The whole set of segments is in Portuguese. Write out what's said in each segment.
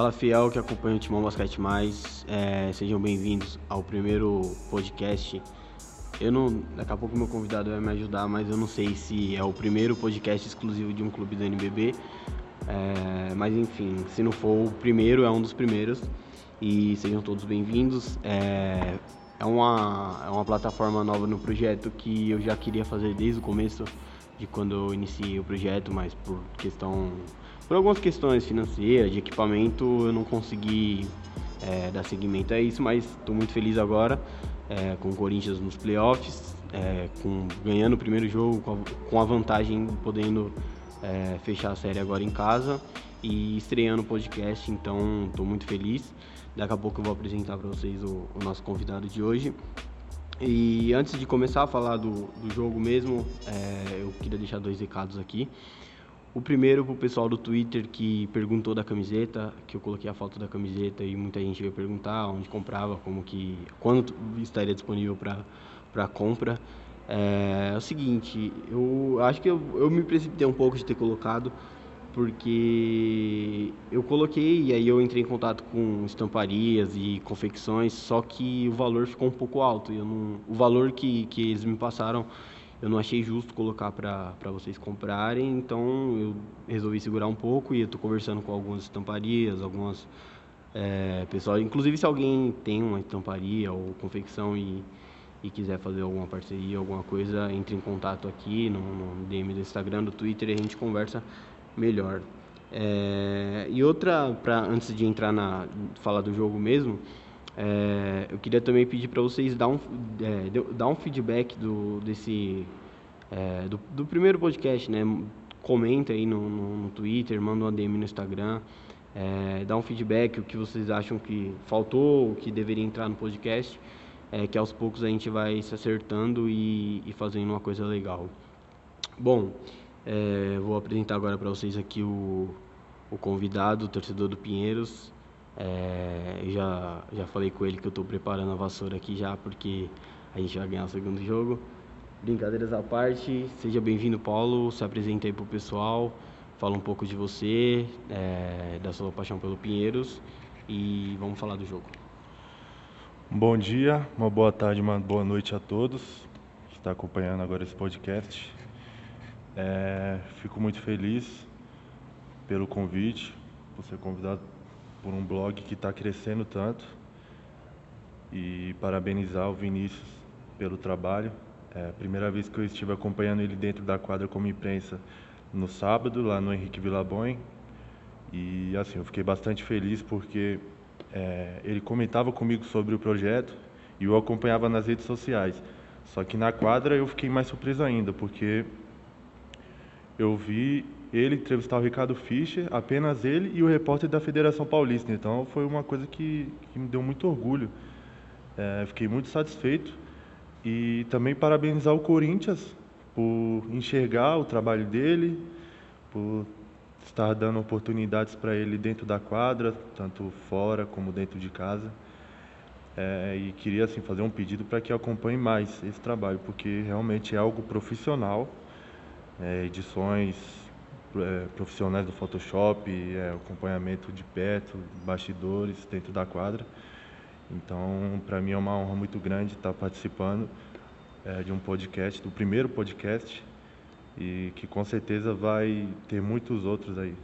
Fala fiel que acompanha o Timão Basquete Mais, é, sejam bem-vindos ao primeiro podcast. Eu não, daqui a pouco meu convidado vai me ajudar, mas eu não sei se é o primeiro podcast exclusivo de um clube do NBB. É, mas enfim, se não for o primeiro, é um dos primeiros. E sejam todos bem-vindos. É, é, uma, é uma plataforma nova no projeto que eu já queria fazer desde o começo de quando eu iniciei o projeto, mas por questão por algumas questões financeiras, de equipamento, eu não consegui é, dar seguimento a isso, mas estou muito feliz agora é, com o Corinthians nos playoffs, é, com, ganhando o primeiro jogo, com a, com a vantagem podendo é, fechar a série agora em casa e estreando o podcast, então estou muito feliz. Daqui a pouco eu vou apresentar para vocês o, o, nosso convidado de hoje. E antes de começar a falar do, do jogo mesmo, é, eu queria deixar dois recados aqui. O primeiro pro pessoal do Twitter que perguntou da camiseta, que eu coloquei a foto da camiseta e muita gente veio perguntar onde comprava, como que quando estaria disponível para compra. É, é, o seguinte, eu acho que eu, eu me precipitei um pouco de ter colocado, porque eu coloquei e aí eu entrei em contato com estamparias e confecções, só que o valor ficou um pouco alto. Eu não, o valor que, que eles me passaram eu não achei justo colocar para vocês comprarem, então eu resolvi segurar um pouco e estou conversando com algumas estamparias, algumas é, pessoas, inclusive se alguém tem uma estamparia ou confecção e, e quiser fazer alguma parceria, alguma coisa, entre em contato aqui no, no DM do Instagram, do Twitter a gente conversa melhor. É, e outra, pra, antes de entrar na falar do jogo mesmo, é, eu queria também pedir para vocês dar um, é, dar um feedback do, desse, é, do, do, primeiro podcast, né? Comenta aí no, no, no Twitter, manda um DM no Instagram, é, dá um feedback, o que vocês acham que faltou, o que deveria entrar no podcast, é, que aos poucos a gente vai se acertando e, e fazendo uma coisa legal. Bom, é, vou apresentar agora para vocês aqui o, o convidado, o torcedor do Pinheiros, é, já, já falei com ele que eu estou preparando a vassoura aqui já, porque a gente vai ganhar o segundo jogo. Brincadeiras à parte, seja bem-vindo, Paulo. Se apresenta aí pro pessoal, fala um pouco de você, é, da sua paixão pelo Pinheiros e vamos falar do jogo. Bom dia, uma boa tarde, uma boa noite a todos que está acompanhando agora esse podcast. É, fico muito feliz pelo convite, por ser convidado por um blog que está crescendo tanto e parabenizar o Vinícius pelo trabalho. É a primeira vez que eu estive acompanhando ele dentro da quadra como imprensa no sábado, lá no Henrique Villabon. E assim, eu fiquei bastante feliz porque é, ele comentava comigo sobre o projeto e eu acompanhava nas redes sociais. Só que na quadra eu fiquei mais surpreso ainda, porque eu vi ele entrevistar o Ricardo Fischer, apenas ele e o repórter da Federação Paulista. Então foi uma coisa que, que me deu muito orgulho. É, fiquei muito satisfeito e também parabenizar o Corinthians por enxergar o trabalho dele, por estar dando oportunidades para ele dentro da quadra, tanto fora como dentro de casa. É, e queria assim fazer um pedido para que acompanhe mais esse trabalho, porque realmente é algo profissional. É, edições profissionais do Photoshop, é, acompanhamento de perto, bastidores dentro da quadra. Então, para mim é uma honra muito grande estar participando é, de um podcast, do primeiro podcast, e que com certeza vai ter muitos outros aí.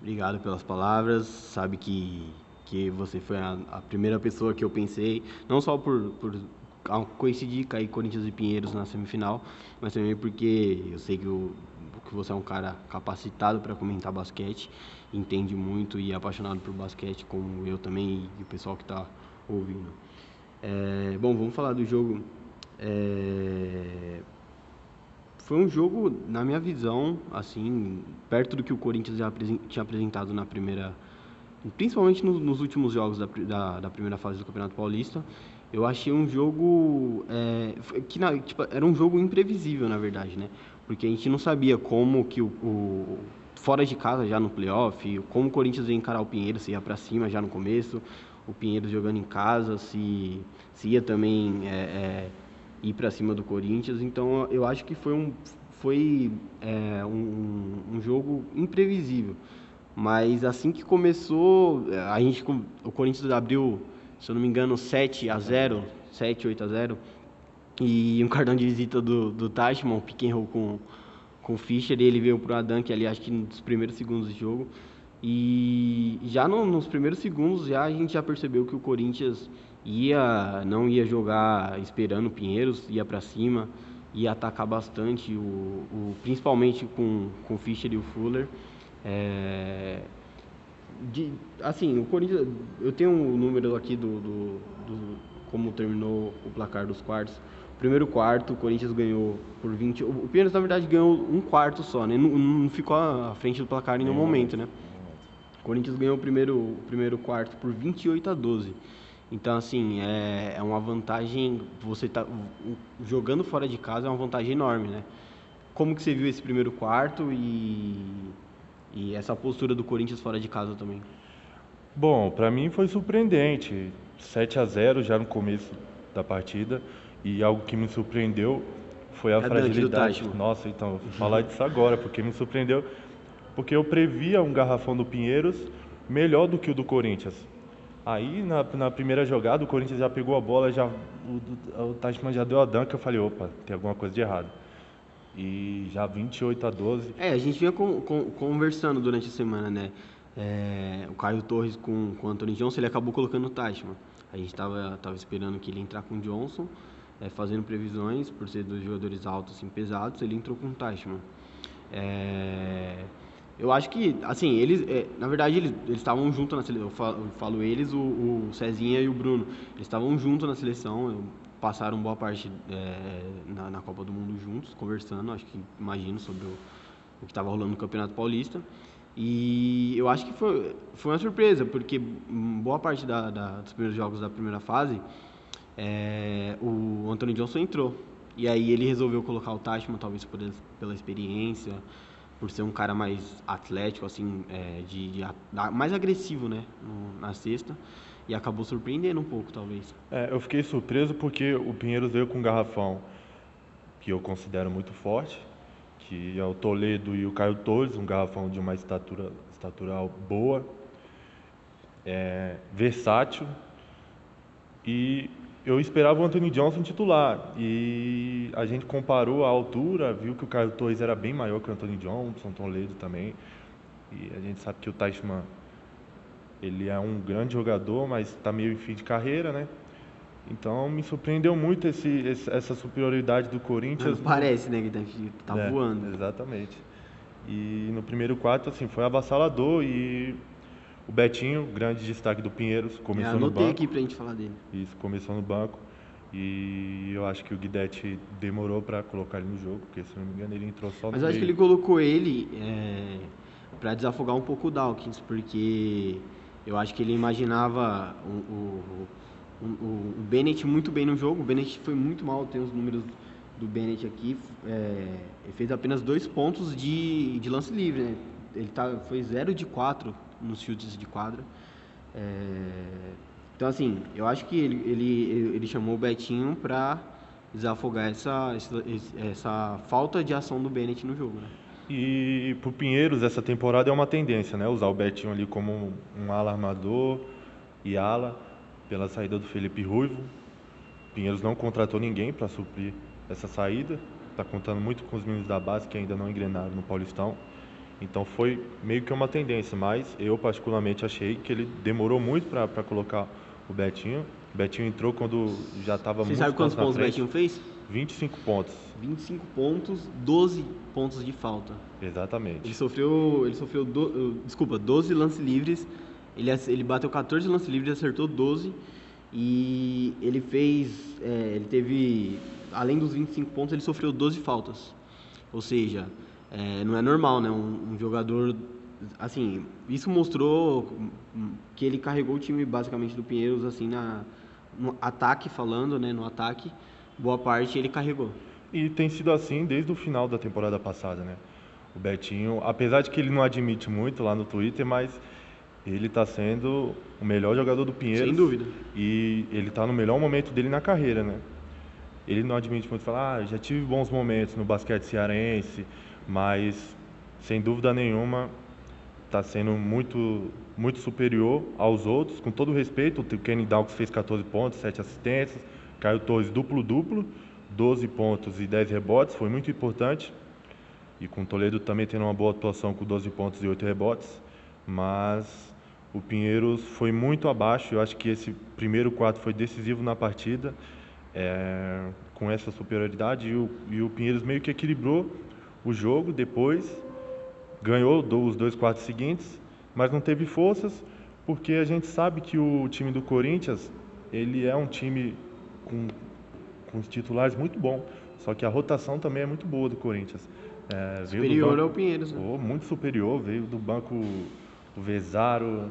Obrigado pelas palavras. Sabe que, que você foi a, a primeira pessoa que eu pensei, não só por, por coincidir cair Corinthians e Pinheiros na semifinal, mas também porque eu sei que o que você é um cara capacitado para comentar basquete, entende muito e é apaixonado por basquete, como eu também e o pessoal que está ouvindo. É, bom, vamos falar do jogo. É, foi um jogo, na minha visão, assim, perto do que o Corinthians já tinha apresentado na primeira, principalmente no, nos últimos jogos da, da, da, primeira fase do Campeonato Paulista. Eu achei um jogo é, que na, tipo, era um jogo imprevisível, na verdade, né? porque a gente não sabia como que o, o fora de casa já no playoff, como o Corinthians ia encarar o Pinheiros, se ia para cima já no começo, o Pinheiros jogando em casa, se, se ia também é, é, ir para cima do Corinthians. Então eu acho que foi um, foi, é, um, um jogo imprevisível. Mas assim que começou, a gente, o Corinthians abriu, se eu não me engano, 7 a 0, 7, 8 a 0. E um cartão de visita do, do Tashman, o roll com, com o Fischer, e ele veio pro Adam, que ali acho que nos primeiros segundos de jogo. E já no, nos primeiros segundos já a gente já percebeu que o Corinthians ia não ia jogar esperando o Pinheiros, ia para cima, ia atacar bastante, o, o, principalmente com, com o Fischer e o Fuller. É, de, assim, o Corinthians, eu tenho um número aqui do, do, do, como terminou o placar dos quartos. Primeiro quarto, o Corinthians ganhou por 20. O Pinheiros, na verdade, ganhou um quarto só, né? Não, não ficou à frente do placar em nenhum momento, né? O Corinthians ganhou o primeiro, o primeiro quarto por 28 a 12. Então, assim, é, é uma vantagem. Você tá jogando fora de casa é uma vantagem enorme, né? Como que você viu esse primeiro quarto e, e essa postura do Corinthians fora de casa também? Bom, para mim foi surpreendente. 7 a 0 já no começo da partida. E algo que me surpreendeu foi a, a fragilidade. Nossa, então, vou falar disso agora, porque me surpreendeu. Porque eu previa um garrafão do Pinheiros melhor do que o do Corinthians. Aí, na, na, primeira jogada, o Corinthians já pegou a bola, já, o, o Tashman já deu a danca, eu falei, opa, tem alguma coisa de errado. E já 28 a 12. É, a gente vinha com, com, conversando durante a semana, né? É, o Caio Torres com, com o Anthony Johnson, ele acabou colocando o Tashman. A gente estava tava esperando que ele entrar com o Johnson, é, fazendo previsões, por ser dois jogadores altos, assim, pesados, ele entrou com o Tashman. É, eu acho que, assim, eles, é, na verdade, eles estavam juntos na seleção. Eu falo, eu falo eles, o, o, Cezinha e o Bruno. Eles estavam juntos na seleção, passaram boa parte é, na, na, Copa do Mundo juntos, conversando, acho que imagino sobre o, o que estava rolando no Campeonato Paulista. E eu acho que foi, foi uma surpresa, porque boa parte da, da, dos primeiros jogos da primeira fase, é, o Anthony Johnson entrou. E aí ele resolveu colocar o Tashman, talvez por, pela experiência, por ser um cara mais atlético, assim, é, de, de, mais agressivo, né, no, na sexta. E acabou surpreendendo um pouco, talvez. É, eu fiquei surpreso porque o Pinheiros veio com um garrafão que eu considero muito forte, que é o Toledo e o Caio Torres, um garrafão de uma estatura estatural boa, é, versátil e eu esperava o Anthony Johnson titular e a gente comparou a altura, viu que o Caio Torres era bem maior que o Anthony Johnson, Toledo também. E a gente sabe que o Teichmann ele é um grande jogador, mas está meio em fim de carreira, né? Então me surpreendeu muito esse, esse essa superioridade do Corinthians. Não parece, né, que tá, tá é, voando. Exatamente. E no primeiro quarto, assim, foi avassalador e o Betinho, grande destaque do Pinheiros, começou no banco. aqui pra gente falar dele. Isso, começou no banco. E eu acho que o Guidetti demorou para colocar ele no jogo, porque se não me engano ele entrou só no Mas eu acho que ele colocou ele é, para desafogar um pouco o Dawkins, porque eu acho que ele imaginava o, o, o, o Bennett muito bem no jogo. O Bennett foi muito mal, tem os números do Bennett aqui. É, ele fez apenas dois pontos de, de lance livre, né? Ele tá, foi 0 de 4 nos chutes de quadra. É... Então, assim, eu acho que ele, ele, ele chamou o Betinho para desafogar essa, essa, falta de ação do Bennett no jogo, né? E pro Pinheiros, essa temporada é uma tendência, né? Usar o Betinho ali como um, ala armador e ala pela saída do Felipe Ruivo. Pinheiros não contratou ninguém para suprir essa saída. Está contando muito com os meninos da base que ainda não engrenaram no Paulistão. Então foi meio que uma tendência, mas eu particularmente achei que ele demorou muito para colocar o Betinho. O Betinho entrou quando já estava muito Você sabe quantos pontos o Betinho fez? 25 pontos. 25 pontos, 12 pontos de falta. Exatamente. Ele sofreu, ele sofreu do, desculpa, 12 lances livres. Ele, ele bateu 14 lances livres, acertou 12 e ele fez, é, ele teve, além dos 25 pontos, ele sofreu 12 faltas. Ou seja, é, não é normal, né? Um, um, jogador, assim, isso mostrou que ele carregou o time basicamente do Pinheiros, assim, na, no ataque falando, né? No ataque, boa parte ele carregou. E tem sido assim desde o final da temporada passada, né? O Betinho, apesar de que ele não admite muito lá no Twitter, mas ele está sendo o melhor jogador do Pinheiros. Sem dúvida. E ele está no melhor momento dele na carreira, né? Ele não admite muito falar, ah, já tive bons momentos no basquete cearense, mas sem dúvida nenhuma está sendo muito, muito superior aos outros, com todo respeito. O Kenny Dawkins fez 14 pontos, 7 assistências, Caio Torres duplo-duplo, 12 pontos e 10 rebotes, foi muito importante. E com o Toledo também tendo uma boa atuação com 12 pontos e 8 rebotes, mas o Pinheiros foi muito abaixo. Eu acho que esse primeiro quarto foi decisivo na partida, é, com essa superioridade. E o, e o Pinheiros meio que equilibrou o jogo depois ganhou os dois quartos seguintes, mas não teve forças, porque a gente sabe que o time do Corinthians, ele é um time com, com os titulares muito bom, só que a rotação também é muito boa do Corinthians. É, superior banco, ao Pinheiros, né? Oh, muito superior, veio do banco o Vezaro,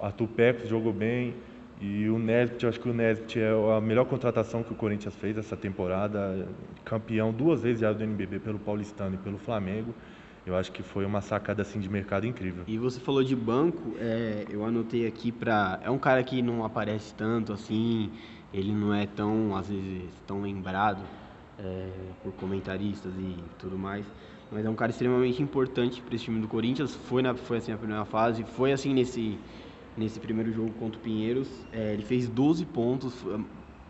Arthur Pecos jogou bem, e o Nesbit, eu acho que o Nesbit é a melhor contratação que o Corinthians fez essa temporada, campeão duas vezes já do NBB pelo Paulistano e pelo Flamengo. Eu acho que foi uma sacada assim de mercado incrível. E você falou de banco, é, eu anotei aqui para é um cara que não aparece tanto assim, ele não é tão às vezes tão lembrado é, por comentaristas e tudo mais, mas é um cara extremamente importante para esse time do Corinthians. Foi na foi assim a primeira fase, foi assim nesse nesse primeiro jogo contra o Pinheiros, é, ele fez 12 pontos,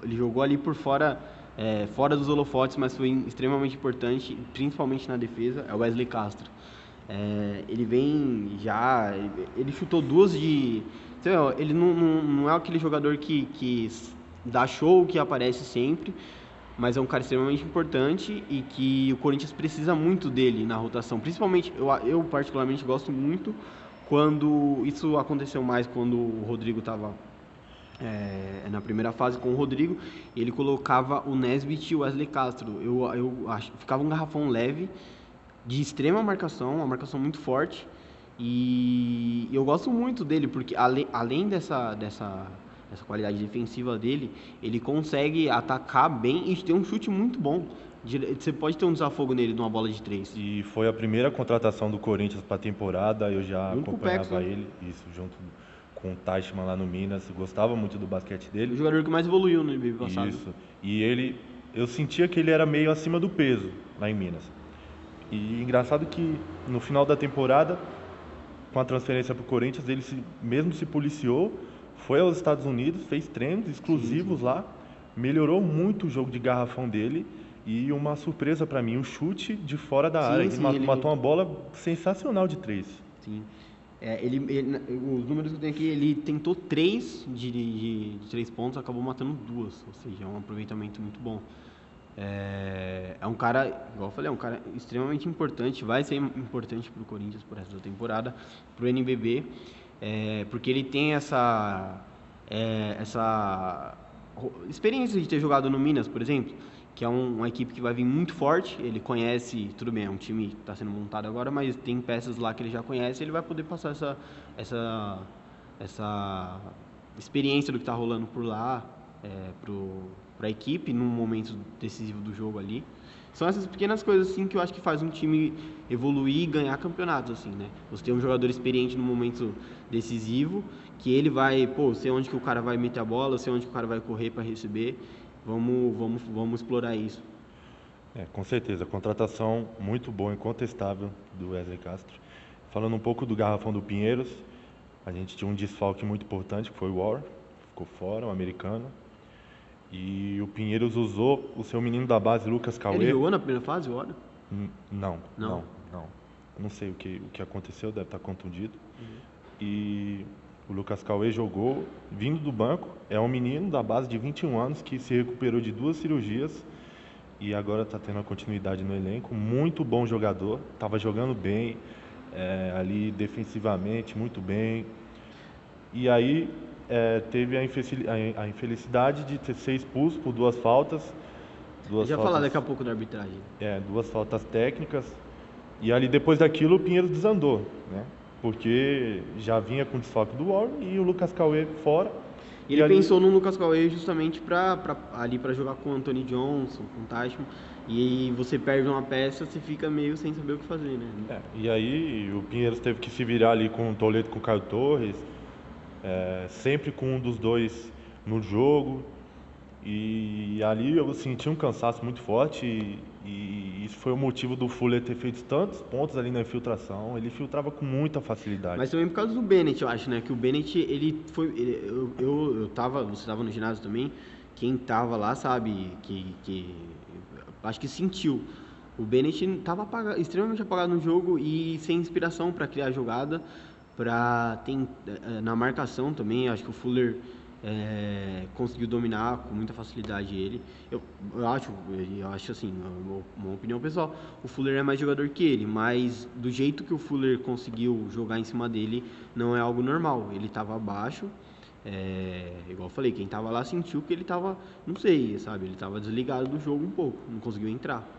ele jogou ali por fora é, fora dos holofotes, mas foi extremamente importante, principalmente na defesa, é o Wesley Castro. É, ele vem já, ele chutou duas de. Ele não, não, não, é aquele jogador que, que dá show, que aparece sempre, mas é um cara extremamente importante e que o Corinthians precisa muito dele na rotação. Principalmente, eu, eu particularmente gosto muito quando isso aconteceu mais quando o Rodrigo estava é, na primeira fase com o Rodrigo, ele colocava o Nesbit e o Wesley Castro. Eu, eu acho, ficava um garrafão leve, de extrema marcação, uma marcação muito forte. E eu gosto muito dele, porque além, além dessa, dessa, dessa qualidade defensiva dele, ele consegue atacar bem e ter um chute muito bom. Você pode ter um desafogo nele numa bola de três. E foi a primeira contratação do Corinthians para a temporada, eu já acompanhava ele, isso, junto com o Teichmann lá no Minas, gostava muito do basquete dele. O jogador que mais evoluiu no NBA passado. Isso. E ele, eu sentia que ele era meio acima do peso lá em Minas. E engraçado que no final da temporada, com a transferência para o Corinthians, ele se, mesmo se policiou, foi aos Estados Unidos, fez treinos exclusivos sim, sim. lá, melhorou muito o jogo de garrafão dele e uma surpresa para mim, o chute de fora da sim, área. Ele matou, ele uma bola sensacional de três. Sim. É, ele, ele, os números que eu tenho aqui, ele tentou três de, de, de, três pontos, acabou matando duas, ou seja, é um aproveitamento muito bom. É, é um cara, igual eu falei, é um cara extremamente importante, vai ser importante para o Corinthians por essa temporada, para o NBB, é, porque ele tem essa, é, essa experiência de ter jogado no Minas, por exemplo que é um, uma equipe que vai vir muito forte. Ele conhece, tudo bem, é um time que está sendo montado agora, mas tem peças lá que ele já conhece. Ele vai poder passar essa, essa, essa experiência do que está rolando por lá é, para a equipe num momento decisivo do jogo ali. São essas pequenas coisas assim que eu acho que faz um time evoluir e ganhar campeonatos assim, né? Você tem um jogador experiente no momento decisivo, que ele vai, pô, sei onde que o cara vai meter a bola, sei onde que o cara vai correr para receber Vamos, vamos, vamos explorar isso. É, com certeza, contratação muito boa, incontestável do Wesley Castro. Falando um pouco do garrafão do Pinheiros, a gente tinha um desfalque muito importante, que foi o War, ficou fora, o um americano. E o Pinheiros usou o seu menino da base, Lucas Cauê. Ele jogou na primeira fase, o War? Não, não, não, não. Não sei o que, o que aconteceu, deve estar contundido. Uhum. E o Lucas Cauê jogou vindo do banco. É um menino da base de 21 anos que se recuperou de duas cirurgias e agora está tendo a continuidade no elenco. Muito bom jogador, estava jogando bem é, ali defensivamente, muito bem. E aí é, teve a, infelicidade de ser expulso por duas faltas. Duas Já faltas, falar daqui a pouco da arbitragem. É, duas faltas técnicas. E ali depois daquilo o Pinheiro desandou, né? porque já vinha com o desfalque do Warren e o Lucas Cauê fora. E ele ali... pensou no Lucas Cauê justamente pra, ali para jogar com o Anthony Johnson, com o Tashman, e você perde uma peça, você fica meio sem saber o que fazer, né? É, e aí o Pinheiros teve que se virar ali com o Toledo com o Caio Torres, é, sempre com um dos dois no jogo. E ali eu senti um cansaço muito forte e, e isso foi o motivo do Fuller ter feito tantos pontos ali na infiltração. Ele filtrava com muita facilidade. Mas também por causa do Bennett, eu acho, né? Que o Bennett, ele foi. Ele, eu, eu, eu tava. Você tava no ginásio também. Quem tava lá sabe que. que acho que sentiu. O Bennett estava extremamente apagado no jogo e sem inspiração para criar jogada, para eh, na marcação também. Acho que o Fuller é, conseguiu dominar com muita facilidade ele. Eu, eu acho, eu acho assim, uma, uma, opinião pessoal, o Fuller é mais jogador que ele, mas do jeito que o Fuller conseguiu jogar em cima dele, não é algo normal. Ele estava abaixo, é, igual eu falei, quem estava lá sentiu que ele estava, não sei, sabe, ele estava desligado do jogo um pouco, não conseguiu entrar.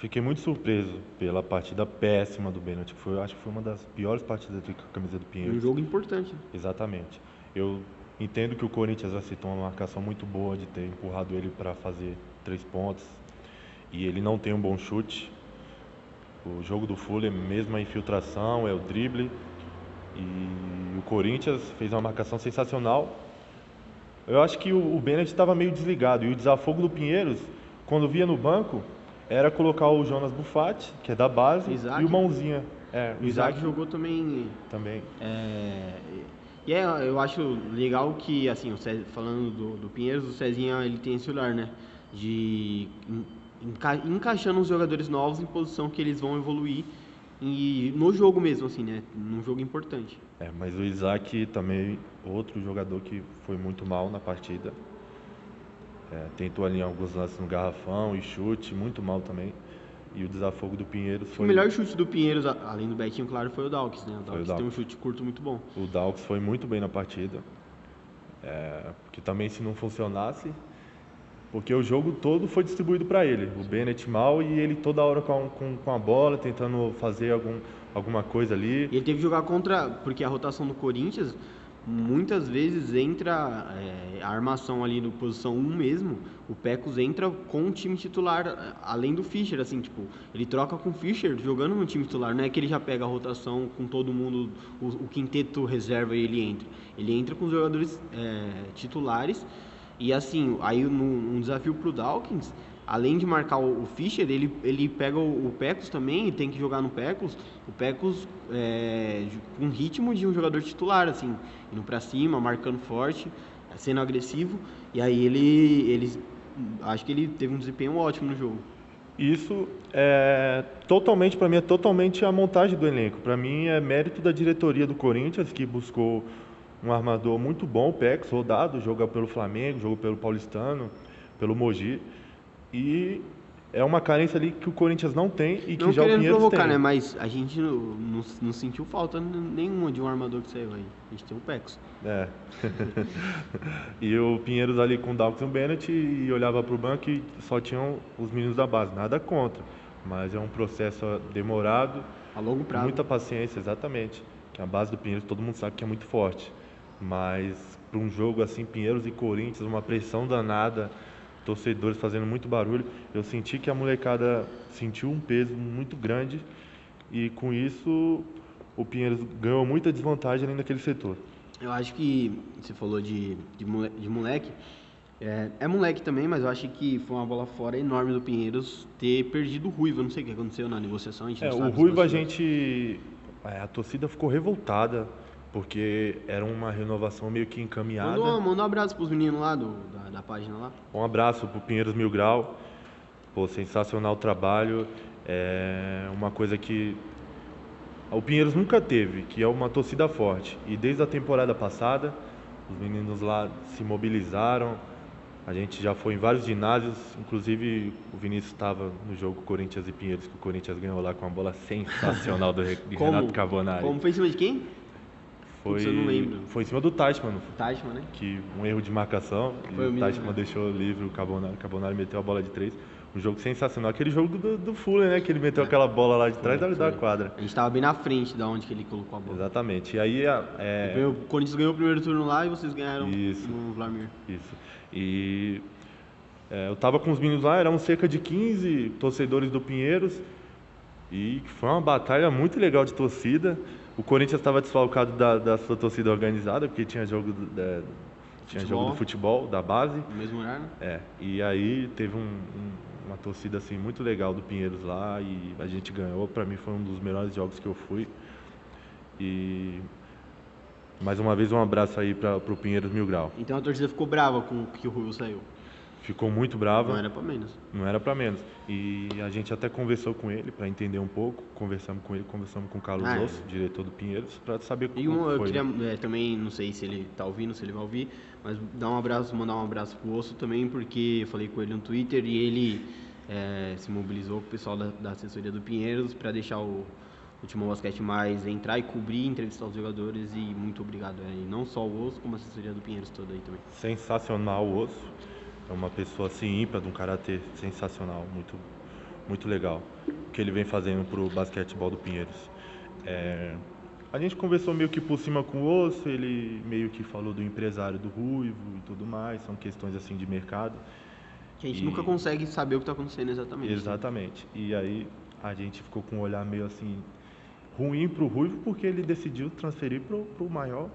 Fiquei muito surpreso pela partida péssima do Bennett, que foi, acho que foi uma das piores partidas com a camisa do Pinheiro. Um jogo importante. Exatamente. Eu Entendo que o Corinthians aceitou uma marcação muito boa de ter empurrado ele para fazer três pontos e ele não tem um bom chute. O jogo do Fuller, mesmo a infiltração, é o drible. E o Corinthians fez uma marcação sensacional. Eu acho que o, Bennett estava meio desligado. E o desafogo do Pinheiros, quando via no banco, era colocar o Jonas Buffatti, que é da base, Isaac. e o Mãozinha. É, o, Isaac, Isaac, jogou também. Também. É, e é, eu acho legal que, assim, falando do, do Pinheiros, o Cezinha ele tem esse olhar, né? De enca, encaixando os jogadores novos em posição que eles vão evoluir e no jogo mesmo, assim, né? Num jogo importante. É, mas o Isaac também, outro jogador que foi muito mal na partida. É, tentou ali alguns lances no garrafão e chute, muito mal também. E o desafogo do Pinheiros foi. O melhor chute do Pinheiros, além do Betinho, claro, foi o Dalks, né? O Dalks, tem um chute curto muito bom. O Dalks foi muito bem na partida. É, porque também se não funcionasse. Porque o jogo todo foi distribuído para ele. O Bennett mal e ele toda hora com, com, com a bola, tentando fazer algum, alguma coisa ali. E ele teve que jogar contra. Porque a rotação do Corinthians muitas vezes entra é, a armação ali no posição 1 mesmo, o Pecos entra com o time titular, além do Fischer, assim, tipo, ele troca com o Fischer jogando no time titular, não é que ele já pega a rotação com todo mundo, o, o quinteto reserva e ele entra. Ele entra com os jogadores é, titulares e assim, aí no, um desafio pro Dawkins, além de marcar o, Fischer, ele, ele pega o, Pecos também e tem que jogar no Pecos. O Pecos é, com ritmo de um jogador titular, assim, indo para cima, marcando forte, sendo agressivo. E aí ele, ele, acho que ele teve um desempenho ótimo no jogo. Isso é totalmente, para mim, é totalmente a montagem do elenco. Para mim é mérito da diretoria do Corinthians, que buscou um armador muito bom, o Pex, rodado, joga pelo Flamengo, jogou pelo Paulistano, pelo Mogi. E é uma carência ali que o Corinthians não tem e que não já o Pinheiros provocar, tem. né? Mas a gente não, não, sentiu falta nenhuma de um armador que saiu aí. A gente tem o Pex. É. e o Pinheiros ali com o Dalton Bennett e olhava para o banco e só tinham os meninos da base. Nada contra, mas é um processo demorado. A longo prazo. Muita paciência, exatamente. Que a base do Pinheiros todo mundo sabe que é muito forte. Mas para um jogo assim, Pinheiros e Corinthians, uma pressão danada torcedores fazendo muito barulho. Eu senti que a molecada sentiu um peso muito grande e com isso o Pinheiros ganhou muita desvantagem ali naquele setor. Eu acho que você falou de, de, moleque, de moleque é, é, moleque também, mas eu acho que foi uma bola fora enorme do Pinheiros ter perdido o Ruivo. Eu não sei o que aconteceu na negociação. A gente é, o Ruivo a gente. É, a torcida ficou revoltada porque era uma renovação meio que encaminhada. Manda, manda um abraço pros meninos lá do, da, da página lá. Um abraço pro Pinheiros Mil Grau. Pô, sensacional trabalho. É uma coisa que o Pinheiros nunca teve, que é uma torcida forte. E desde a temporada passada, os meninos lá se mobilizaram. A gente já foi em vários ginásios, inclusive o Vinícius estava no jogo Corinthians e Pinheiros, que o Corinthians ganhou lá com uma bola sensacional do Renato Carbonari. Como foi em cima de quem? Foi, eu não lembro. Foi em cima do Teichmann. Teichmann, né? Que um erro de marcação. Foi o, Teichmann né? deixou livre o Carbonari. O Carbonari meteu a bola de três. Um jogo sensacional. Aquele jogo do, do Fuller, né? Que ele meteu é. aquela bola lá de trás foi, da, da quadra. A gente estava bem na frente da onde que ele colocou a bola. Exatamente. E aí... É... O Corinthians ganhou o primeiro turno lá e vocês ganharam Isso. no Vladimir. Isso. E... É, eu estava com os meninos lá, eram cerca de 15 torcedores do Pinheiros. E foi uma batalha muito legal de torcida. O Corinthians estava desfalcado da, da sua torcida organizada, porque tinha jogo do, da, tinha Futebol. jogo do futebol, da base. No mesmo horário? É, e aí teve um- um- uma torcida assim muito legal do Pinheiros lá e a gente ganhou. Pra mim foi um dos melhores jogos que eu fui. E mais uma vez um abraço aí para pro Pinheiros Mil Grau. Então a torcida ficou brava com que o Ruivo saiu. Ficou muito brava, Não era pra menos. não era para menos. E a gente até conversou com ele para entender um pouco. Conversamos com ele, conversamos com o Carlos Ah, é. Osso, diretor do Pinheiros, para saber como E um, eu foi. queria é, também, não sei se ele tá ouvindo, se ele vai ouvir, mas dar um abraço, mandar um abraço pro Osso também, porque eu falei com ele no Twitter e ele é, se mobilizou com o pessoal da, da assessoria do Pinheiros para deixar o, o Timão Basquete Mais entrar e cobrir, entrevistar os jogadores e muito obrigado. É, e não só o Osso, como a assessoria do Pinheiros toda aí também. sensacional o Osso. É uma pessoa assim ímpar, de um caráter sensacional, muito, muito legal. O que ele vem fazendo pro basquetebol do Pinheiros. É, a gente conversou meio que por cima com o Osso, ele meio que falou do empresário do Ruivo e tudo mais, são questões assim de mercado. Que a gente E- nunca consegue saber o que está acontecendo exatamente. né? Exatamente. E aí a gente ficou com um olhar meio assim ruim pro Ruivo porque ele decidiu transferir pro, pro maior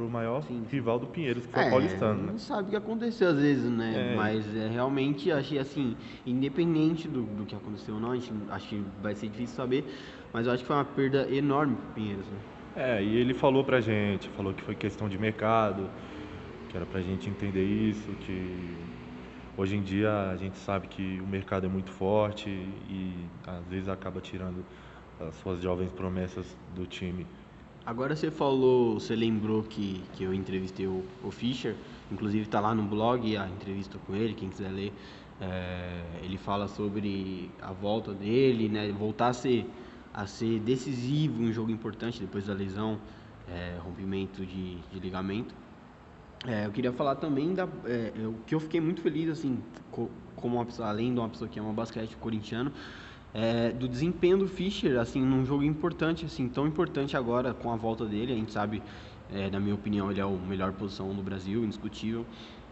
pro maior Sim. rival do Pinheiros, que foi É, o Paulistano, né? não sabe o que aconteceu às vezes, né? É. Mas é, realmente achei assim, independente do, do que aconteceu ou não, a gente, acho que vai ser difícil saber, mas eu acho que foi uma perda enorme pro Pinheiros, né? É, e ele falou pra gente, falou que foi questão de mercado, que era pra gente entender isso, que hoje em dia a gente sabe que o mercado é muito forte e às vezes acaba tirando as suas jovens promessas do time. Agora você falou, você lembrou que, que eu entrevistei o, o Fischer, inclusive está lá no blog a entrevista com ele, quem quiser ler. É, ele fala sobre a volta dele, né, voltar a ser, a ser decisivo em um jogo importante depois da lesão, é, rompimento de, de ligamento. É, eu queria falar também da é, o que eu fiquei muito feliz assim, co- como uma pessoa, além de uma pessoa que ama basquete corintiano, é, do desempenho do Fischer assim num jogo importante, assim tão importante agora com a volta dele. A gente sabe, é, na minha opinião, ele é o melhor posição do Brasil, indiscutível.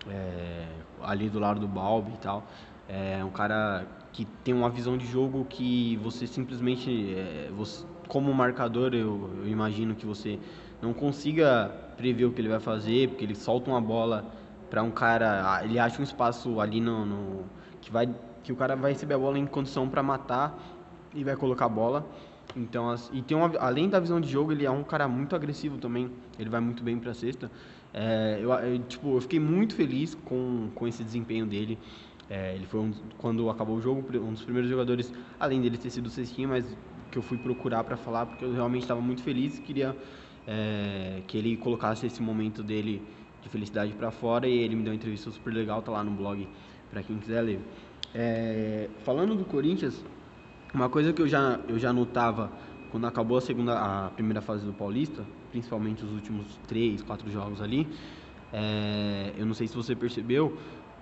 É, ali do lado do Balbi e tal. É um cara que tem uma visão de jogo que você simplesmente, é, você, como marcador, eu, eu imagino que você não consiga prever o que ele vai fazer, porque ele solta uma bola para um cara, ah, ele acha um espaço ali no, no- que vai que o cara vai receber a bola em condição para matar e vai colocar a bola. Então, as- e tem uma, além da visão de jogo, ele é um cara muito agressivo também. Ele vai muito bem para cesta. É, eu, eu, tipo, eu fiquei muito feliz com, com esse desempenho dele. É, ele foi um, quando acabou o jogo um dos primeiros jogadores, além dele ter sido cestinha, mas que eu fui procurar para falar porque eu realmente estava muito feliz e queria é, que ele colocasse esse momento dele de felicidade para fora e ele me deu uma entrevista super legal, tá lá no blog para quem quiser ler. É, falando do Corinthians, uma coisa que eu já, eu já notava quando acabou a segunda, a primeira fase do Paulista, principalmente os últimos três, quatro jogos ali, é, eu não sei se você percebeu,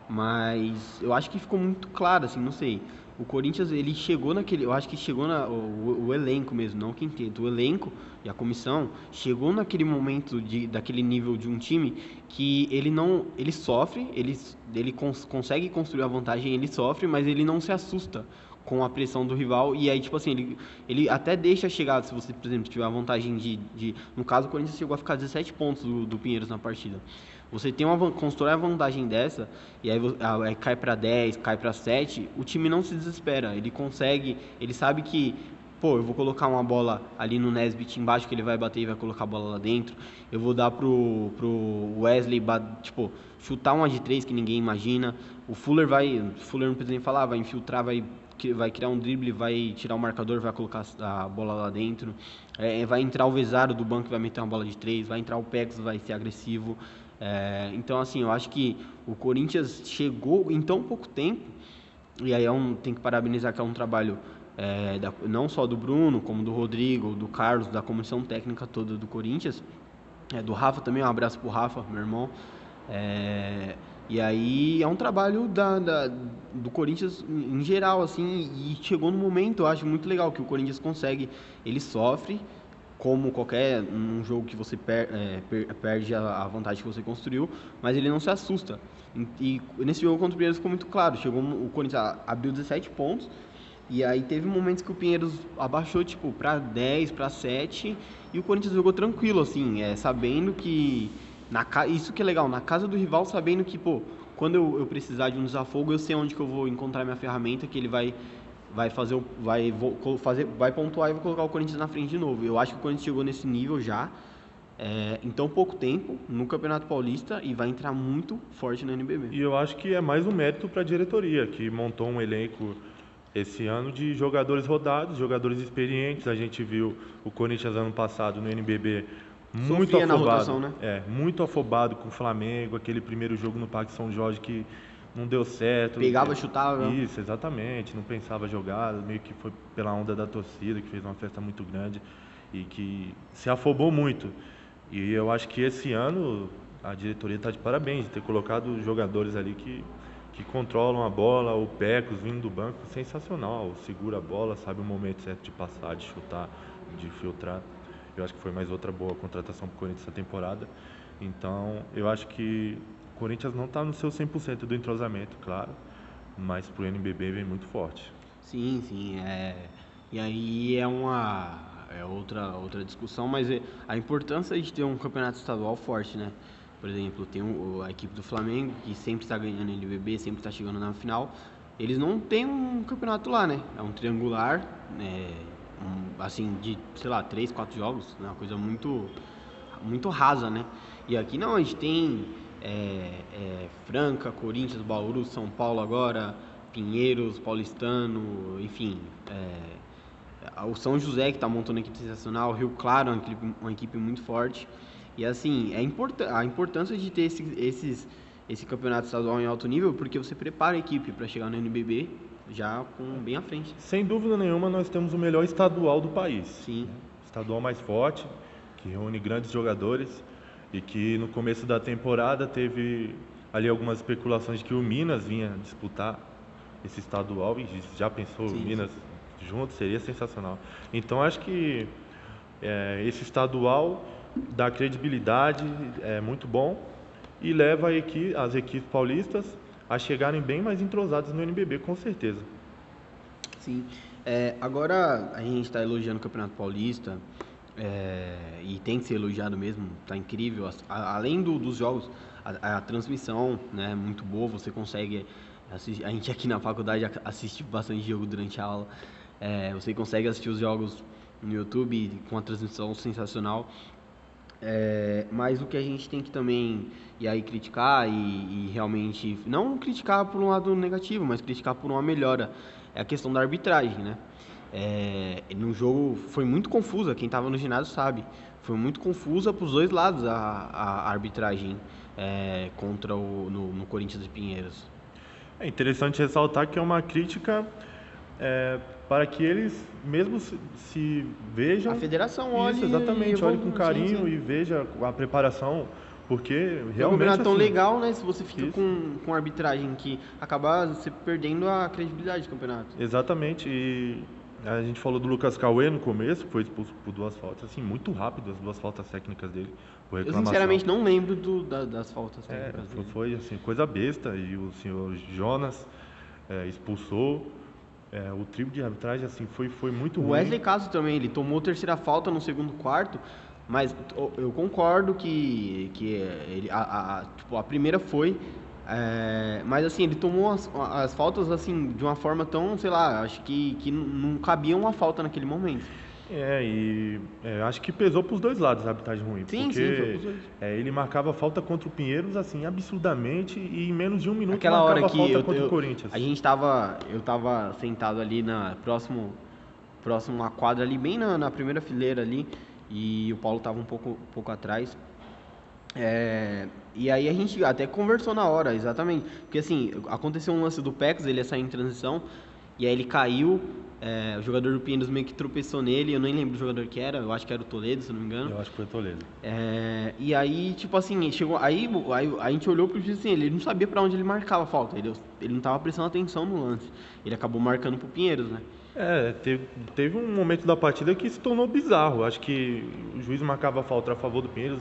mas eu acho que ficou muito claro, assim, não sei. O Corinthians, ele chegou naquele, eu acho que chegou na, o, o elenco mesmo, não o quinteto, o elenco e a comissão chegou naquele momento de, daquele nível de um time que ele não, ele sofre, ele, ele cons, consegue construir a vantagem, ele sofre, mas ele não se assusta com a pressão do rival e aí tipo assim ele, ele até deixa chegar se você por exemplo tiver a vantagem de, de no caso o Corinthians chegou a ficar 17 pontos do, do Pinheiros na partida você tem uma constrói a vantagem dessa e aí, aí cai para 10 cai para 7 o time não se desespera ele consegue ele sabe que pô eu vou colocar uma bola ali no Nesbit embaixo que ele vai bater e vai colocar a bola lá dentro eu vou dar pro, pro Wesley tipo chutar uma de três que ninguém imagina o Fuller vai Fuller não precisa nem falar vai infiltrar vai vai criar um drible, vai tirar o marcador, vai colocar a bola lá dentro. É, vai entrar o Vesaro do banco, vai meter uma bola de três. Vai entrar o Pex, vai ser agressivo. É, então, assim, eu acho que o Corinthians chegou em tão pouco tempo. E aí é um, tem que parabenizar que é um trabalho é, da- não só do Bruno, como do Rodrigo, do Carlos, da comissão técnica toda do Corinthians. É, do Rafa também, um abraço pro Rafa, meu irmão. É, e aí é um trabalho da, da- do Corinthians em geral, assim, e chegou no momento, eu acho muito legal, que o Corinthians consegue, ele sofre, como qualquer um jogo que você per- é, per- perde a, a vantagem que você construiu, mas ele não se assusta. E, e nesse jogo contra o Pinheiros ficou muito claro, chegou o Corinthians abriu 17 pontos, e aí teve momentos que o Pinheiros abaixou, tipo, para 10, para 7, e o Corinthians jogou tranquilo, assim, é, sabendo que na isso que é legal, na casa do rival, sabendo que, pô, quando eu, eu precisar de um desafogo, eu sei onde que eu vou encontrar minha ferramenta, que ele vai vai fazer vai fazer vai pontuar e vou colocar o Corinthians na frente de novo. Eu acho que o Corinthians chegou nesse nível já é, em tão pouco tempo no Campeonato Paulista e vai entrar muito forte no NBB. E eu acho que é mais um mérito para a diretoria, que montou um elenco esse ano de jogadores rodados, jogadores experientes. A gente viu o Corinthians ano passado no NBB muito Sofia afobado, rotação, né? é, muito afobado com o Flamengo, aquele primeiro jogo no Parque São Jorge que não deu certo. Pegava, chutava. Isso, exatamente, não pensava jogar, meio que foi pela onda da torcida, que fez uma festa muito grande e que se afobou muito. E eu acho que esse ano a diretoria está de parabéns de ter colocado jogadores ali que, que controlam a bola, o Pecos vindo do banco, sensacional, segura a bola, sabe o momento certo de passar, de chutar, de filtrar. Eu acho que foi mais outra boa contratação para o Corinthians essa temporada. Então, eu acho que o Corinthians não está no seu 100% do entrosamento, claro, mas para o NBB vem muito forte. Sim, sim. É... E aí é uma é outra, outra discussão, mas é a importância de ter um campeonato estadual forte, né? Por exemplo, tem um, a equipe do Flamengo, que sempre está ganhando NBB, sempre está chegando na final. Eles não têm um campeonato lá, né? É um triangular, é, um, assim, de, sei lá, três, quatro jogos, né? Uma coisa muito, muito rasa, né? E aqui não, a gente tem é, é, Franca, Corinthians, Bauru, São Paulo agora, Pinheiros, Paulistano, enfim, é, o São José que está montando uma equipe sensacional, o Rio Claro, uma equipe, uma equipe muito forte. E assim, é import a importância de ter esse, esses, esse campeonato estadual em alto nível, porque você prepara a equipe para chegar no NBB já com bem à frente. Sem dúvida nenhuma, nós temos o melhor estadual do país. Sim. Estadual mais forte, que reúne grandes jogadores e que no começo da temporada teve ali algumas especulações de que o Minas vinha disputar esse estadual e já pensou sim, Minas sim junto, seria sensacional. Então acho que é, esse estadual dá credibilidade, é muito bom e leva equipe, as equipes paulistas a chegarem bem mais entrosadas no NBB, com certeza. Sim. É, agora a gente está elogiando o Campeonato Paulista é, e tem que ser elogiado mesmo, está incrível. A, além do, dos jogos, a, a, transmissão né, muito boa, você consegue assistir, a gente aqui na faculdade assiste bastante jogo durante a aula. É, você consegue assistir os jogos no YouTube com a transmissão sensacional. É, mas o que a gente tem que também e aí criticar e, e, realmente não criticar por um lado negativo, mas criticar por uma melhora é a questão da arbitragem, né? É, no jogo foi muito confusa, quem estava no ginásio sabe, foi muito confusa para os dois lados a, a arbitragem é, contra o no, no, Corinthians e Pinheiros. É interessante ressaltar que é uma crítica é, para que eles mesmo se, se vejam. A federação olhe. Isso, exatamente, olhe com carinho sim, sim. e veja a preparação. Porque realmente. É um campeonato tão assim, legal, né? Se você fica com, com arbitragem que acaba se perdendo a credibilidade do campeonato. Exatamente. E a gente falou do Lucas Cauê no começo, foi expulso por duas faltas, assim, muito rápido as duas faltas técnicas dele. Eu sinceramente não lembro do, da, das faltas é, técnicas é, foi, dele. Foi assim, coisa besta. E o senhor Jonas é, expulsou. É, o trio de arbitragem assim foi, foi muito ruim. O Wesley Castro também, ele tomou terceira falta no segundo quarto, mas eu concordo que, que ele, a, a, tipo, a primeira foi, é, mas assim, ele tomou as, as faltas assim de uma forma tão, sei lá, acho que, que não cabia uma falta naquele momento. É, e é, acho que pesou para os dois lados a arbitragem ruim. Sim, porque sim, é, ele marcava falta contra o Pinheiros, assim, absurdamente, e em menos de um minuto Aquela marcava hora que falta eu, contra eu, o Corinthians. A gente tava, eu tava sentado ali na próximo, próximo à quadra ali, bem na, na primeira fileira ali, e o Paulo tava um pouco, um pouco atrás. É, e aí a gente até conversou na hora, exatamente. Porque assim, aconteceu um lance do Pex, ele ia sair em transição, e aí ele caiu, é, o jogador do Pinheiros meio que tropeçou nele, eu nem lembro do jogador que era, eu acho que era o Toledo, se não me engano. Eu acho que foi o Toledo. É, e aí, tipo assim, chegou. Aí, aí a gente olhou pro juiz assim, ele não sabia para onde ele marcava a falta, ele, ele não tava prestando atenção no lance. Ele acabou marcando pro Pinheiros, né? É, teve, teve um momento da partida que se tornou bizarro. Acho que o juiz marcava falta a favor do Pinheiros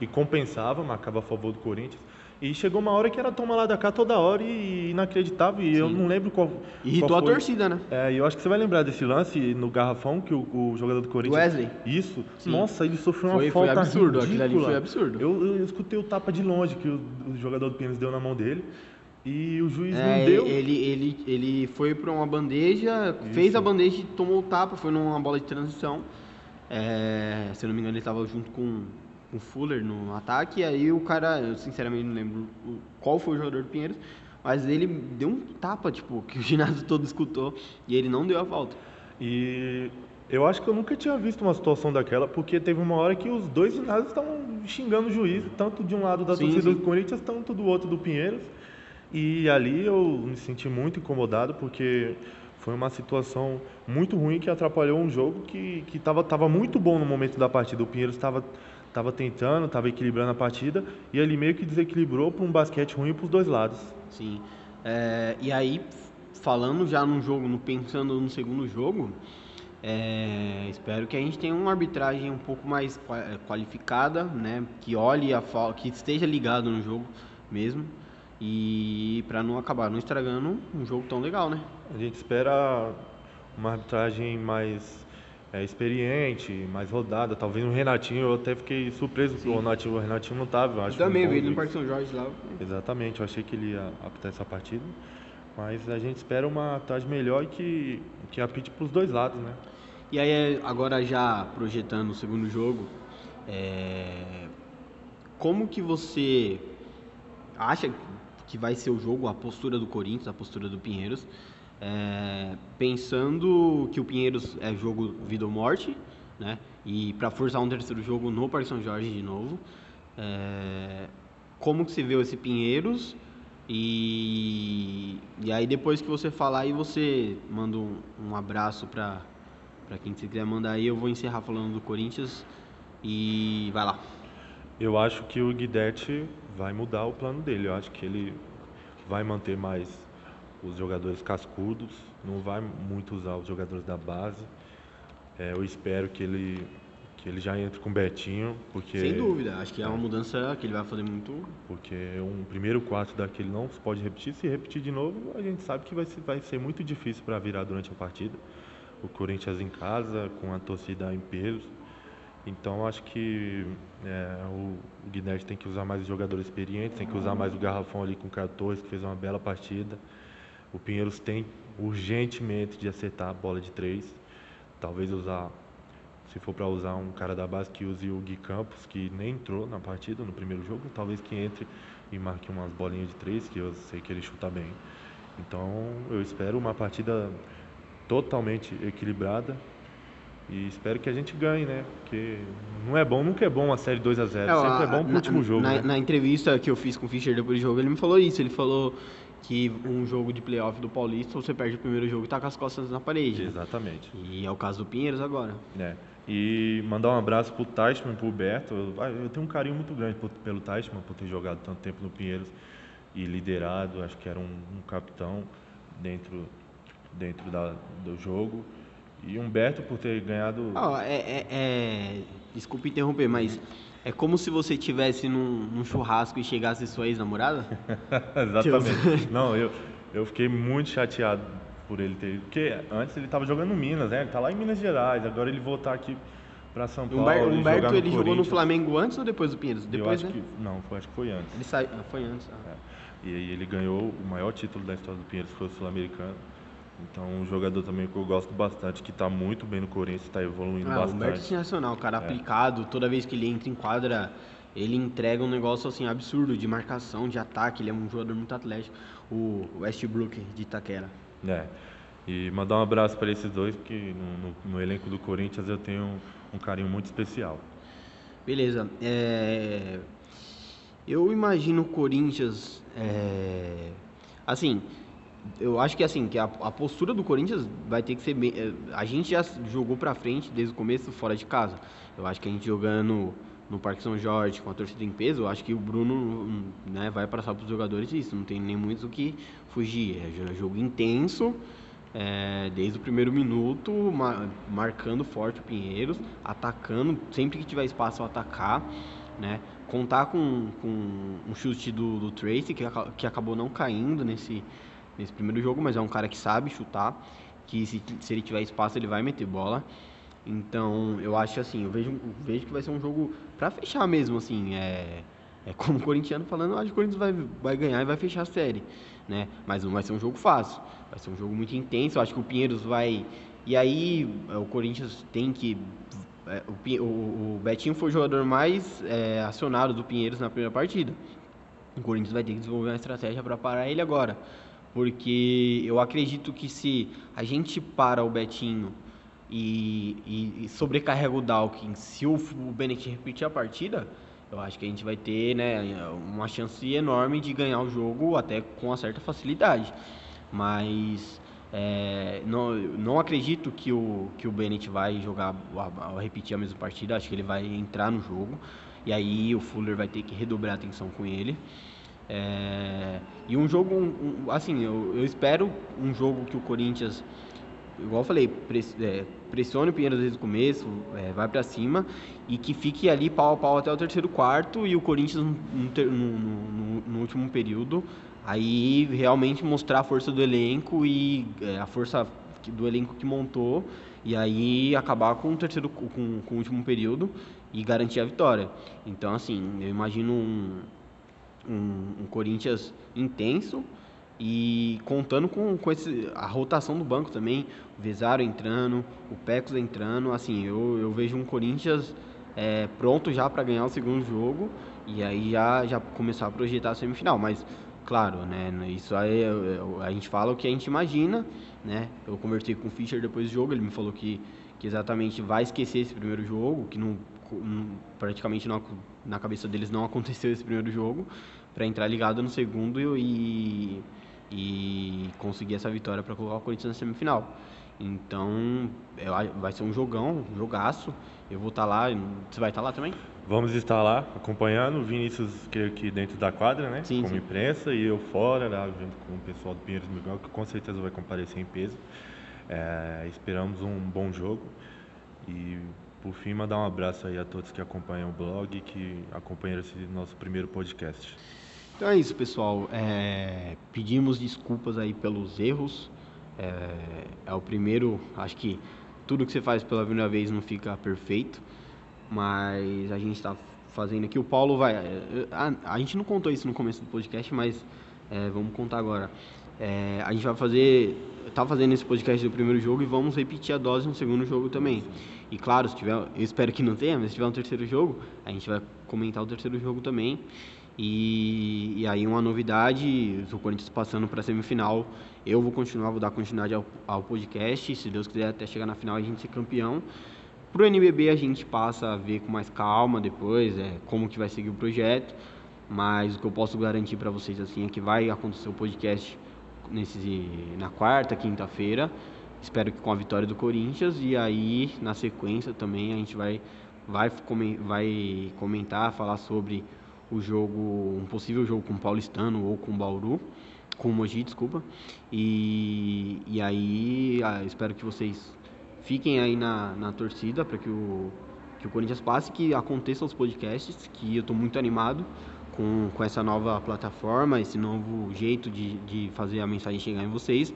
e compensava, marcava a favor do Corinthians. E chegou uma hora que era toma lá da cá toda hora e inacreditável. E Sim. eu não lembro qual. Irritou qual a torcida, né? É, e eu acho que você vai lembrar desse lance no garrafão que o, o jogador do Corinthians. Wesley. Isso. Sim. Nossa, ele sofreu uma foi, falta. Foi absurdo, ridícula. aquilo ali foi absurdo. Eu, eu, escutei o tapa de longe que o, o jogador do Pinheiros deu na mão dele. E o juiz é, não deu. Ele, ele, ele foi para uma bandeja, Isso. fez a bandeja e tomou o tapa, foi numa bola de transição. É, se eu não me engano, ele estava junto com com o Fuller no ataque, e aí o cara, eu sinceramente não lembro qual foi o jogador do Pinheiros, mas ele deu um tapa, tipo, que o ginásio todo escutou, e ele não deu a volta. E eu acho que eu nunca tinha visto uma situação daquela, porque teve uma hora que os dois ginásios estavam xingando o juiz, tanto de um lado da sim, torcida sim. do Corinthians, tanto do outro do Pinheiros. E ali eu me senti muito incomodado, porque foi uma situação muito ruim que atrapalhou um jogo que estava tava muito bom no momento da partida. O Pinheiros estava estava tentando, estava equilibrando a partida e ele meio que desequilibrou para um basquete ruim para os dois lados. Sim. É, e aí, falando já no jogo, no, pensando no segundo jogo, é, espero que a gente tenha uma arbitragem um pouco mais é, qualificada, né? Que olhe a que esteja ligado no jogo mesmo e para não acabar não estragando um jogo tão legal, né? A gente espera uma arbitragem mais é, experiente, mais rodada. Talvez o Renatinho, eu até fiquei surpreso que o Renatinho, o Renatinho não estava. Eu também vi ele no Parque São Jorge lá. Exatamente, eu achei que ele ia apitar essa partida. Mas a gente espera uma tarde melhor e que, que apite para os dois lados, né? E aí, agora já projetando o segundo jogo, é... como que você acha que vai ser o jogo, a postura do Corinthians, a postura do Pinheiros? É, pensando que o Pinheiros é jogo vida ou morte, né? E para forçar um terceiro jogo no Parque São Jorge de novo, é, como que você vê esse Pinheiros? E, e aí depois que você falar aí você manda um, um abraço para para quem você quiser mandar aí, eu vou encerrar falando do Corinthians e vai lá. Eu acho que o Guidetti vai mudar o plano dele. Eu acho que ele vai manter mais os jogadores cascudos, não vai muito usar os jogadores da base. É, eu espero que ele que ele já entre com o Betinho, porque sem dúvida, acho que é uma mudança que ele vai fazer muito. Porque um primeiro quarto daquele não se pode repetir, se repetir de novo, a gente sabe que vai ser, vai ser muito difícil para virar durante a partida. O Corinthians em casa, com a torcida em peso. Então acho que é, o, o Guinness tem que usar mais os jogadores experientes, tem que usar mais o Garrafão ali com o 14, que fez uma bela partida. O Pinheiros tem urgentemente de acertar a bola de três. Talvez usar, se for para usar um cara da base, que use o Gui Campos, que nem entrou na partida no primeiro jogo. Talvez que entre e marque umas bolinhas de três, que eu sei que ele chuta bem. Então eu espero uma partida totalmente equilibrada e espero que a gente ganhe, né? Porque não é bom, nunca é bom a série 2 a 0 é, Sempre é bom pro na, último jogo. Na, né? na, entrevista que eu fiz com o Fischer depois do jogo, ele me falou isso. Ele falou que um jogo de playoff do Paulista, você perde o primeiro jogo e tá com as costas na parede. Né? Exatamente. E é o caso do Pinheiros agora. É. E mandar um abraço pro Teichmann e pro Berto. Eu, eu, tenho um carinho muito grande pelo Teichmann, por ter jogado tanto tempo no Pinheiros e liderado, acho que era um, um capitão dentro, dentro da, do jogo. E Humberto por ter ganhado. Oh, é, é, é... Desculpe interromper, mas é como se você estivesse num, num, churrasco e chegasse sua ex-namorada? Exatamente. Não, eu, eu fiquei muito chateado por ele ter. Porque antes ele estava jogando no Minas, né? Ele tá lá em Minas Gerais, agora ele voltar aqui para São Paulo. Humberto, Humberto ele jogou no Flamengo antes ou depois do Pinheiros? Depois, né? Que, não, foi, acho que foi antes. Ele sai, ah, foi antes. Ah. É. E aí ele ganhou o maior título da história do Pinheiros, foi o Sul-Americano. Então, um jogador também que eu gosto bastante, que está muito bem no Corinthians, está evoluindo ah, bastante. O Humberto é sensacional, cara é. aplicado, toda vez que ele entra em quadra, ele entrega um negócio assim absurdo de marcação, de ataque, ele é um jogador muito atlético, o Westbrook de Itaquera. É. E mandar um abraço para esses dois, porque no, no, no, elenco do Corinthians eu tenho um, um carinho muito especial. Beleza. É... Eu imagino o Corinthians. É... Assim, eu acho que assim, que a, a, postura do Corinthians vai ter que ser bem, eh, a gente já jogou para frente desde o começo fora de casa. Eu acho que a gente jogando no Parque São Jorge com a torcida em peso, eu acho que o Bruno né, vai passar para os jogadores isso, não tem nem muito o que fugir. É jogo intenso, é, desde o primeiro minuto, ma marcando forte o Pinheiros, atacando, sempre que tiver espaço atacar, né? Contar com, com um chute do, do Tracy, que, que acabou não caindo nesse, nesse primeiro jogo, mas é um cara que sabe chutar, que se, se ele tiver espaço ele vai meter bola. Então, eu acho assim, eu vejo, vejo que vai ser um jogo para fechar mesmo, assim, é, é como o corintiano falando, eu acho que o Corinthians vai, vai ganhar e vai fechar a série, né? Mas não vai ser um jogo fácil, vai ser um jogo muito intenso, eu acho que o Pinheiros vai... E aí, é, o Corinthians tem que... É, o, o, o, Betinho foi o jogador mais é, acionado do Pinheiros na primeira partida. O Corinthians vai ter que desenvolver uma estratégia para parar ele agora. Porque eu acredito que se a gente para o Betinho e, e, e sobrecarrega o Dawkins, se o, o Bennett repetir a partida, eu acho que a gente vai ter né, uma chance enorme de ganhar o jogo até com uma certa facilidade. Mas é, não, não acredito que o, que o Bennett vai jogar, repetir a mesma partida, acho que ele vai entrar no jogo. E aí o Fuller vai ter que redobrar a atenção com ele. É, e um jogo, um, assim, eu, eu espero um jogo que o Corinthians igual eu falei, é, pressione o Pinheiros desde o começo, é, vai para cima e que fique ali pau a pau até o terceiro quarto e o Corinthians no, no, no, no último período aí realmente mostrar a força do elenco e é, a força do elenco que montou e aí acabar com o terceiro com, com o último período e garantir a vitória. Então assim, eu imagino um, um, um Corinthians intenso e contando com, com esse, a rotação do banco também, o Vezaro entrando, o Pecos entrando, assim, eu, eu vejo um Corinthians é, pronto já para ganhar o segundo jogo e aí já, já começar a projetar a semifinal. Mas, claro, né, isso aí a gente fala o que a gente imagina, né? Eu conversei com o Fischer depois do jogo, ele me falou que, que exatamente vai esquecer esse primeiro jogo, que não, praticamente não, na cabeça deles não aconteceu esse primeiro jogo, para entrar ligado no segundo e e conseguir essa vitória para colocar o Corinthians na semifinal. Então, vai ser um jogão, um jogaço. Eu vou estar tá lá, você vai estar tá lá também? Vamos estar lá acompanhando o Vinícius que aqui dentro da quadra, né? Sim, Como sim. imprensa e eu fora, lá junto com o pessoal do Pinheiros Miguel, que com certeza vai comparecer em peso. É, esperamos um bom jogo e por fim mandar um abraço aí a todos que acompanham o blog e que acompanham esse nosso primeiro podcast. Então é isso, pessoal. É, pedimos desculpas aí pelos erros. É, é, o primeiro, acho que tudo que você faz pela primeira vez não fica perfeito, mas a gente está fazendo aqui. O Paulo vai. A, a, gente não contou isso no começo do podcast, mas é, vamos contar agora. É, a gente vai fazer. Tá fazendo esse podcast do primeiro jogo e vamos repetir a dose no segundo jogo também. E claro, se tiver, eu espero que não tenha, mas se tiver um terceiro jogo, a gente vai comentar o terceiro jogo também. E, e aí uma novidade, o Corinthians passando para a semifinal, eu vou continuar, vou dar continuidade ao, ao podcast, se Deus quiser até chegar na final a gente ser campeão. Para o NBB a gente passa a ver com mais calma depois, é, como que vai seguir o projeto, mas o que eu posso garantir para vocês assim é que vai acontecer o podcast nesse, na quarta, quinta-feira, espero que com a vitória do Corinthians, e aí na sequência também a gente vai, vai, vai comentar, falar sobre o jogo, um possível jogo com o Paulistano ou com o Bauru, com o Mogi, desculpa. E, e aí ah, espero que vocês fiquem aí na, na torcida para que o, que o Corinthians passe, que aconteça os podcasts, que eu estou muito animado com, com essa nova plataforma, esse novo jeito de, de fazer a mensagem chegar em vocês.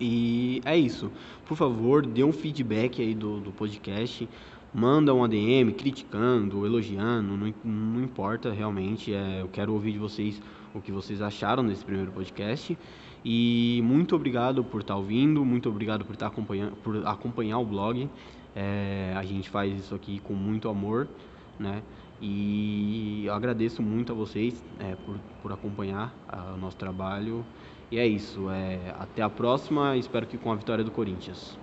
E é isso. Por favor, dê um feedback aí do, do podcast manda um ADM criticando, elogiando, não, não importa realmente. É, eu quero ouvir de vocês o que vocês acharam desse primeiro podcast. E muito obrigado por estar ouvindo, muito obrigado por estar acompanhando, por acompanhar o blog. É, a gente faz isso aqui com muito amor, né? E agradeço muito a vocês é, por, por acompanhar o nosso trabalho. E é isso. É, até a próxima. Espero que com a vitória do Corinthians.